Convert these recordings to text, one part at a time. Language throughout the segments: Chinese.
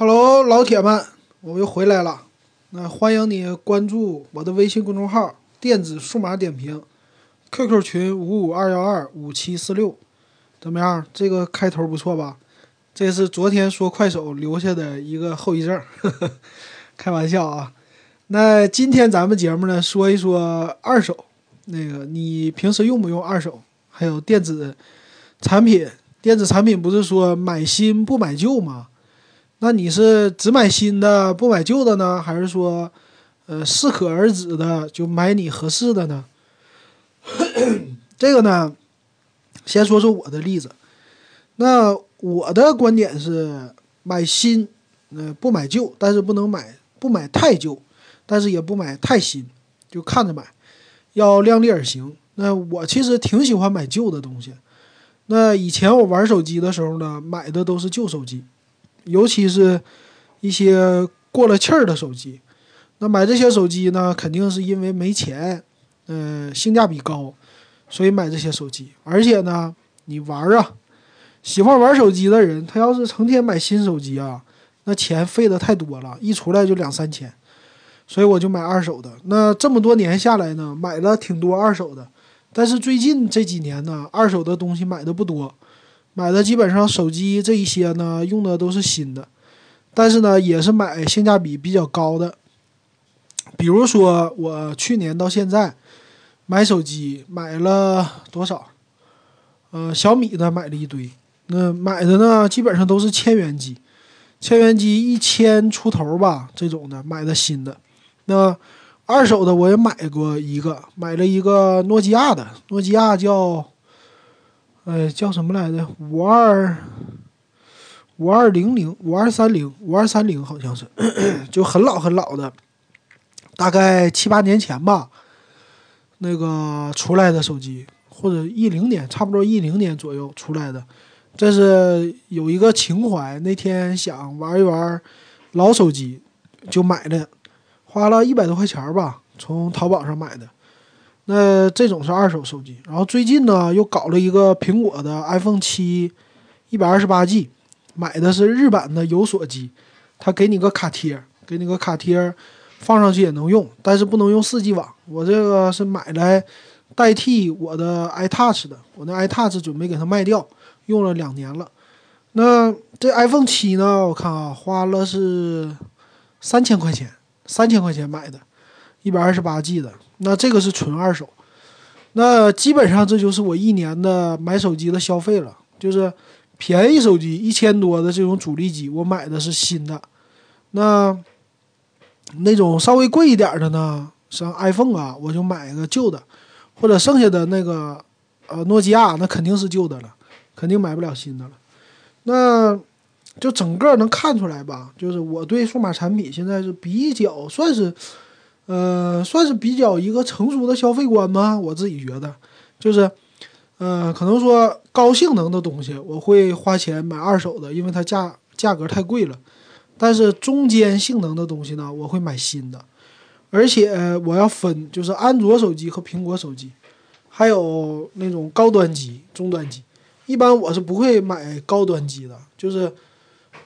Hello，老铁们，我又回来了。那欢迎你关注我的微信公众号“电子数码点评 ”，QQ 群五五二幺二五七四六。怎么样？这个开头不错吧？这是昨天说快手留下的一个后遗症呵呵，开玩笑啊。那今天咱们节目呢，说一说二手。那个，你平时用不用二手？还有电子产品，电子产品不是说买新不买旧吗？那你是只买新的不买旧的呢，还是说，呃，适可而止的就买你合适的呢？这个呢，先说说我的例子。那我的观点是买新，呃，不买旧，但是不能买不买太旧，但是也不买太新，就看着买，要量力而行。那我其实挺喜欢买旧的东西。那以前我玩手机的时候呢，买的都是旧手机。尤其是，一些过了气儿的手机，那买这些手机呢，肯定是因为没钱，呃，性价比高，所以买这些手机。而且呢，你玩啊，喜欢玩手机的人，他要是成天买新手机啊，那钱费的太多了，一出来就两三千，所以我就买二手的。那这么多年下来呢，买了挺多二手的，但是最近这几年呢，二手的东西买的不多。买的基本上手机这一些呢，用的都是新的，但是呢，也是买性价比比较高的。比如说，我去年到现在买手机买了多少？呃，小米的买了一堆。那买的呢，基本上都是千元机，千元机一千出头吧，这种的买的新的。那二手的我也买过一个，买了一个诺基亚的，诺基亚叫。哎，叫什么来着？五二五二零零五二三零五二三零，好像是，就很老很老的，大概七八年前吧，那个出来的手机，或者一零年，差不多一零年左右出来的。这是有一个情怀，那天想玩一玩老手机，就买了，花了一百多块钱吧，从淘宝上买的。那这种是二手手机，然后最近呢又搞了一个苹果的 iPhone 七，一百二十八 G，买的是日版的有锁机，它给你个卡贴，给你个卡贴，放上去也能用，但是不能用四 G 网。我这个是买来代替我的 iTouch 的，我那 iTouch 准备给它卖掉，用了两年了。那这 iPhone 七呢，我看啊，花了是三千块钱，三千块钱买的，一百二十八 G 的。那这个是纯二手，那基本上这就是我一年的买手机的消费了。就是便宜手机一千多的这种主力机，我买的是新的。那那种稍微贵一点的呢，像 iPhone 啊，我就买一个旧的，或者剩下的那个呃诺基亚，那肯定是旧的了，肯定买不了新的了。那就整个能看出来吧，就是我对数码产品现在是比较算是。呃，算是比较一个成熟的消费观吗？我自己觉得，就是，呃，可能说高性能的东西我会花钱买二手的，因为它价价格太贵了。但是中间性能的东西呢，我会买新的。而且我要分，就是安卓手机和苹果手机，还有那种高端机、中端机。一般我是不会买高端机的，就是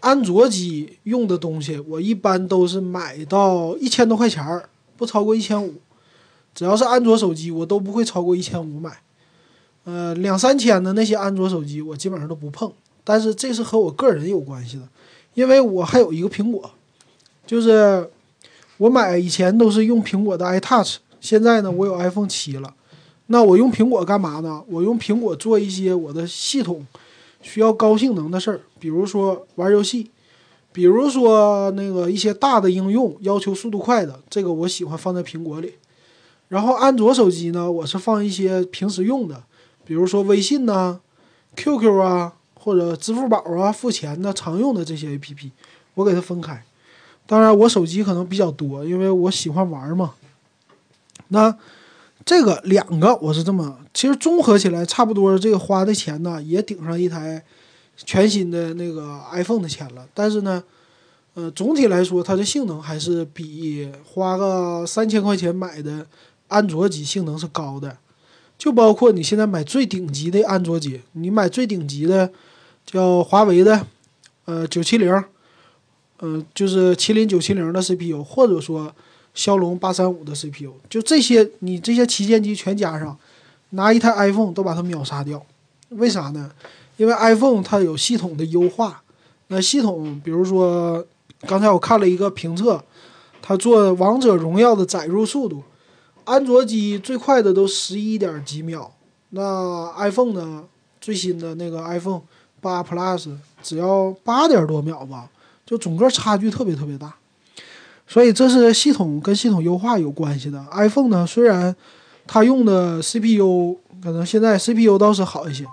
安卓机用的东西，我一般都是买到一千多块钱儿。不超过一千五，只要是安卓手机，我都不会超过一千五买。呃，两三千的那些安卓手机，我基本上都不碰。但是这是和我个人有关系的，因为我还有一个苹果，就是我买以前都是用苹果的 iTouch，现在呢我有 iPhone 七了。那我用苹果干嘛呢？我用苹果做一些我的系统需要高性能的事儿，比如说玩游戏。比如说那个一些大的应用要求速度快的，这个我喜欢放在苹果里。然后安卓手机呢，我是放一些平时用的，比如说微信呐、QQ 啊，或者支付宝啊付钱的常用的这些 APP，我给它分开。当然我手机可能比较多，因为我喜欢玩嘛。那这个两个我是这么，其实综合起来差不多，这个花的钱呢也顶上一台。全新的那个 iPhone 的钱了，但是呢，呃，总体来说，它的性能还是比花个三千块钱买的安卓机性能是高的。就包括你现在买最顶级的安卓机，你买最顶级的叫华为的，呃，九七零，呃，就是麒麟九七零的 CPU，或者说骁龙八三五的 CPU，就这些你这些旗舰机全加上，拿一台 iPhone 都把它秒杀掉。为啥呢？因为 iPhone 它有系统的优化，那系统比如说刚才我看了一个评测，它做王者荣耀的载入速度，安卓机最快的都十一点几秒，那 iPhone 呢？最新的那个 iPhone 八 Plus 只要八点多秒吧，就整个差距特别特别大，所以这是系统跟系统优化有关系的。iPhone 呢，虽然它用的 CPU 可能现在 CPU 倒是好一些，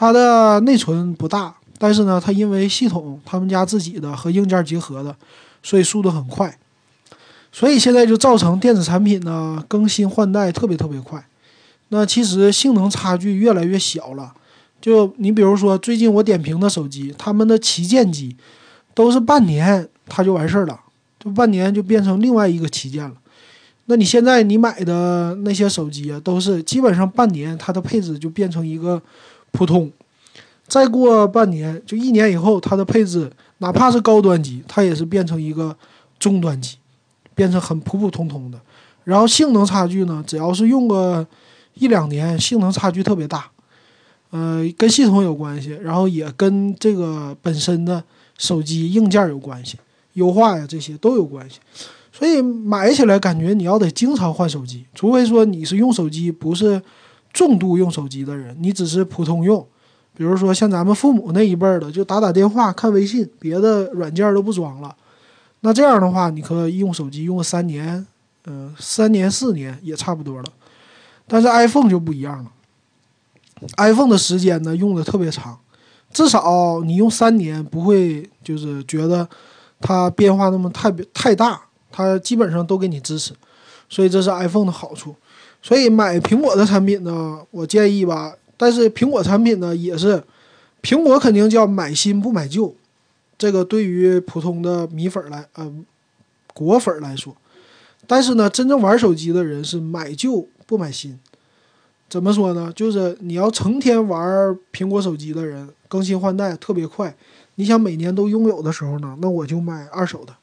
它的内存不大，但是呢，它因为系统他们家自己的和硬件结合的，所以速度很快，所以现在就造成电子产品呢更新换代特别特别快。那其实性能差距越来越小了。就你比如说，最近我点评的手机，他们的旗舰机都是半年它就完事儿了，就半年就变成另外一个旗舰了。那你现在你买的那些手机啊，都是基本上半年它的配置就变成一个普通，再过半年就一年以后，它的配置哪怕是高端机，它也是变成一个中端机，变成很普普通通的。然后性能差距呢，只要是用个一两年，性能差距特别大。呃，跟系统有关系，然后也跟这个本身的手机硬件有关系，优化呀这些都有关系。所以买起来感觉你要得经常换手机，除非说你是用手机不是重度用手机的人，你只是普通用，比如说像咱们父母那一辈儿的，就打打电话、看微信，别的软件都不装了。那这样的话，你可以用手机用个三年，嗯，三年四年也差不多了。但是 iPhone 就不一样了。iPhone 的时间呢用的特别长，至少你用三年不会就是觉得它变化那么太太大，它基本上都给你支持，所以这是 iPhone 的好处。所以买苹果的产品呢，我建议吧，但是苹果产品呢也是，苹果肯定叫买新不买旧，这个对于普通的米粉来呃果粉来说，但是呢真正玩手机的人是买旧不买新。怎么说呢？就是你要成天玩苹果手机的人，更新换代特别快。你想每年都拥有的时候呢，那我就买二手的。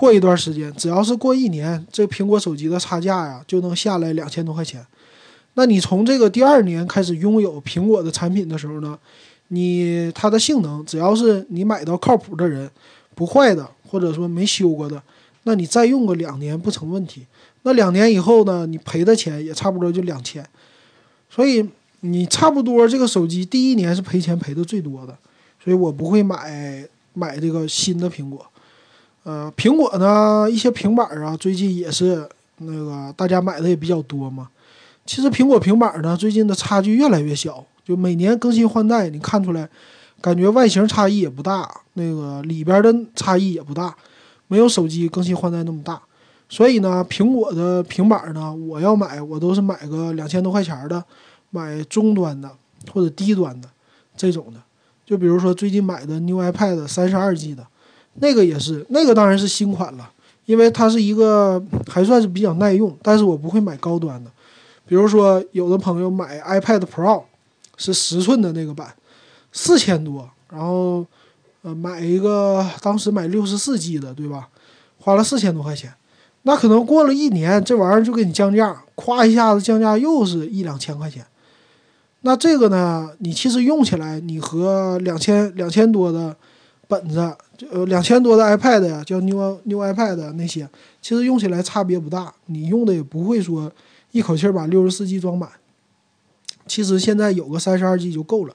过一段时间，只要是过一年，这苹果手机的差价呀就能下来两千多块钱。那你从这个第二年开始拥有苹果的产品的时候呢，你它的性能只要是你买到靠谱的人，不坏的或者说没修过的，那你再用个两年不成问题。那两年以后呢，你赔的钱也差不多就两千。所以你差不多这个手机第一年是赔钱赔的最多的，所以我不会买买这个新的苹果。呃，苹果呢一些平板啊，最近也是那个大家买的也比较多嘛。其实苹果平板呢最近的差距越来越小，就每年更新换代，你看出来，感觉外形差异也不大，那个里边的差异也不大，没有手机更新换代那么大。所以呢，苹果的平板呢，我要买，我都是买个两千多块钱的，买中端的或者低端的这种的。就比如说最近买的 New iPad 三十二 G 的，那个也是，那个当然是新款了，因为它是一个还算是比较耐用。但是我不会买高端的，比如说有的朋友买 iPad Pro 是十寸的那个版，四千多，然后呃买一个当时买六十四 G 的，对吧？花了四千多块钱。那可能过了一年，这玩意儿就给你降价，咵一下子降价又是一两千块钱。那这个呢，你其实用起来，你和两千两千多的本子，就，两千多的 iPad 呀，叫 New New iPad 那些，其实用起来差别不大。你用的也不会说一口气把六十四 G 装满。其实现在有个三十二 G 就够了，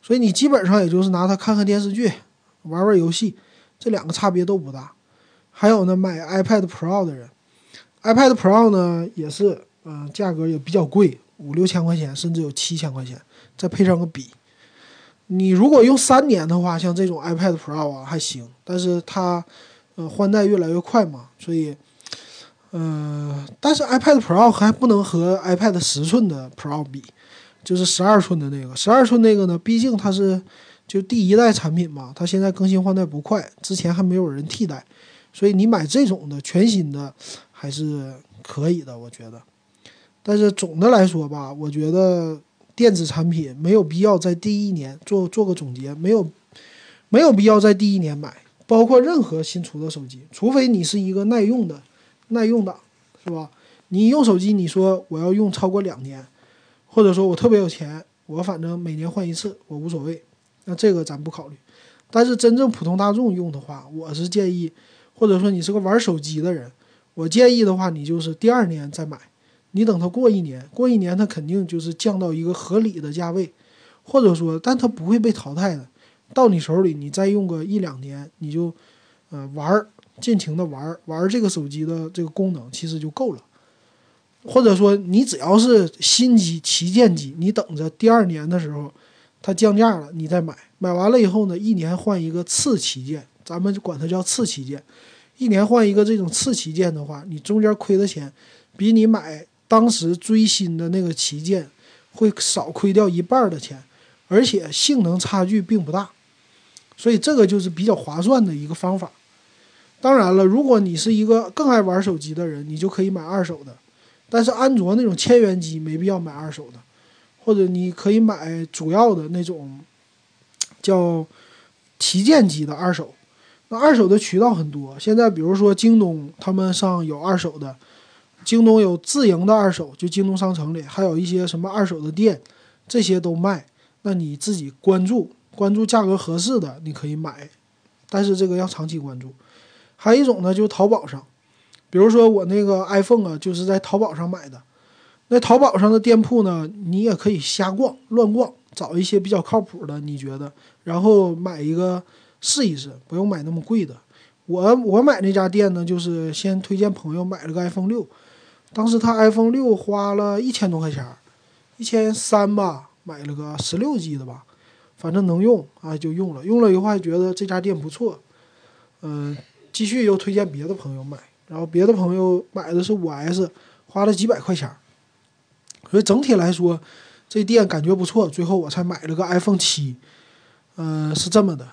所以你基本上也就是拿它看看电视剧、玩玩游戏，这两个差别都不大。还有呢，买 iPad Pro 的人，iPad Pro 呢也是，嗯，价格也比较贵，五六千块钱，甚至有七千块钱，再配上个笔。你如果用三年的话，像这种 iPad Pro 啊还行，但是它，呃，换代越来越快嘛，所以，嗯，但是 iPad Pro 还不能和 iPad 十寸的 Pro 比，就是十二寸的那个，十二寸那个呢，毕竟它是就第一代产品嘛，它现在更新换代不快，之前还没有人替代。所以你买这种的全新的还是可以的，我觉得。但是总的来说吧，我觉得电子产品没有必要在第一年做做个总结，没有没有必要在第一年买。包括任何新出的手机，除非你是一个耐用的耐用党，是吧？你用手机，你说我要用超过两年，或者说我特别有钱，我反正每年换一次，我无所谓，那这个咱不考虑。但是真正普通大众用的话，我是建议，或者说你是个玩手机的人，我建议的话，你就是第二年再买，你等它过一年，过一年它肯定就是降到一个合理的价位，或者说，但它不会被淘汰的。到你手里，你再用个一两年，你就，呃，玩儿，尽情的玩儿，玩儿这个手机的这个功能其实就够了。或者说，你只要是新机、旗舰机，你等着第二年的时候它降价了，你再买。买完了以后呢，一年换一个次旗舰，咱们就管它叫次旗舰。一年换一个这种次旗舰的话，你中间亏的钱，比你买当时最新的那个旗舰会少亏掉一半的钱，而且性能差距并不大。所以这个就是比较划算的一个方法。当然了，如果你是一个更爱玩手机的人，你就可以买二手的。但是安卓那种千元机没必要买二手的，或者你可以买主要的那种叫旗舰机的二手。那二手的渠道很多，现在比如说京东他们上有二手的，京东有自营的二手，就京东商城里还有一些什么二手的店，这些都卖。那你自己关注。关注价格合适的，你可以买，但是这个要长期关注。还有一种呢，就淘宝上，比如说我那个 iPhone 啊，就是在淘宝上买的。那淘宝上的店铺呢，你也可以瞎逛、乱逛，找一些比较靠谱的，你觉得，然后买一个试一试，不用买那么贵的。我我买那家店呢，就是先推荐朋友买了个 iPhone 六，当时他 iPhone 六花了一千多块钱，一千三吧，买了个十六 G 的吧。反正能用啊，就用了。用了以后还觉得这家店不错，嗯，继续又推荐别的朋友买，然后别的朋友买的是五 S，花了几百块钱。所以整体来说，这店感觉不错，最后我才买了个 iPhone 七。嗯，是这么的。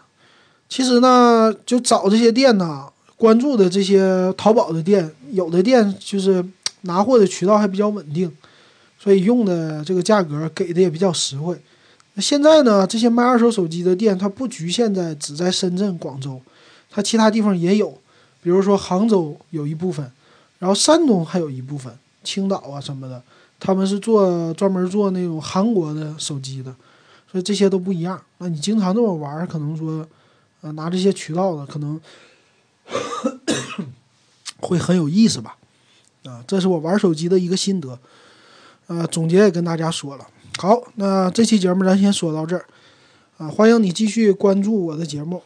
其实呢，就找这些店呢，关注的这些淘宝的店，有的店就是拿货的渠道还比较稳定，所以用的这个价格给的也比较实惠。那现在呢？这些卖二手手机的店，它不局限在只在深圳、广州，它其他地方也有，比如说杭州有一部分，然后山东还有一部分，青岛啊什么的，他们是做专门做那种韩国的手机的，所以这些都不一样。那你经常这么玩，可能说，呃，拿这些渠道的，可能 会很有意思吧？啊，这是我玩手机的一个心得，呃，总结也跟大家说了。好，那这期节目咱先说到这儿，啊，欢迎你继续关注我的节目，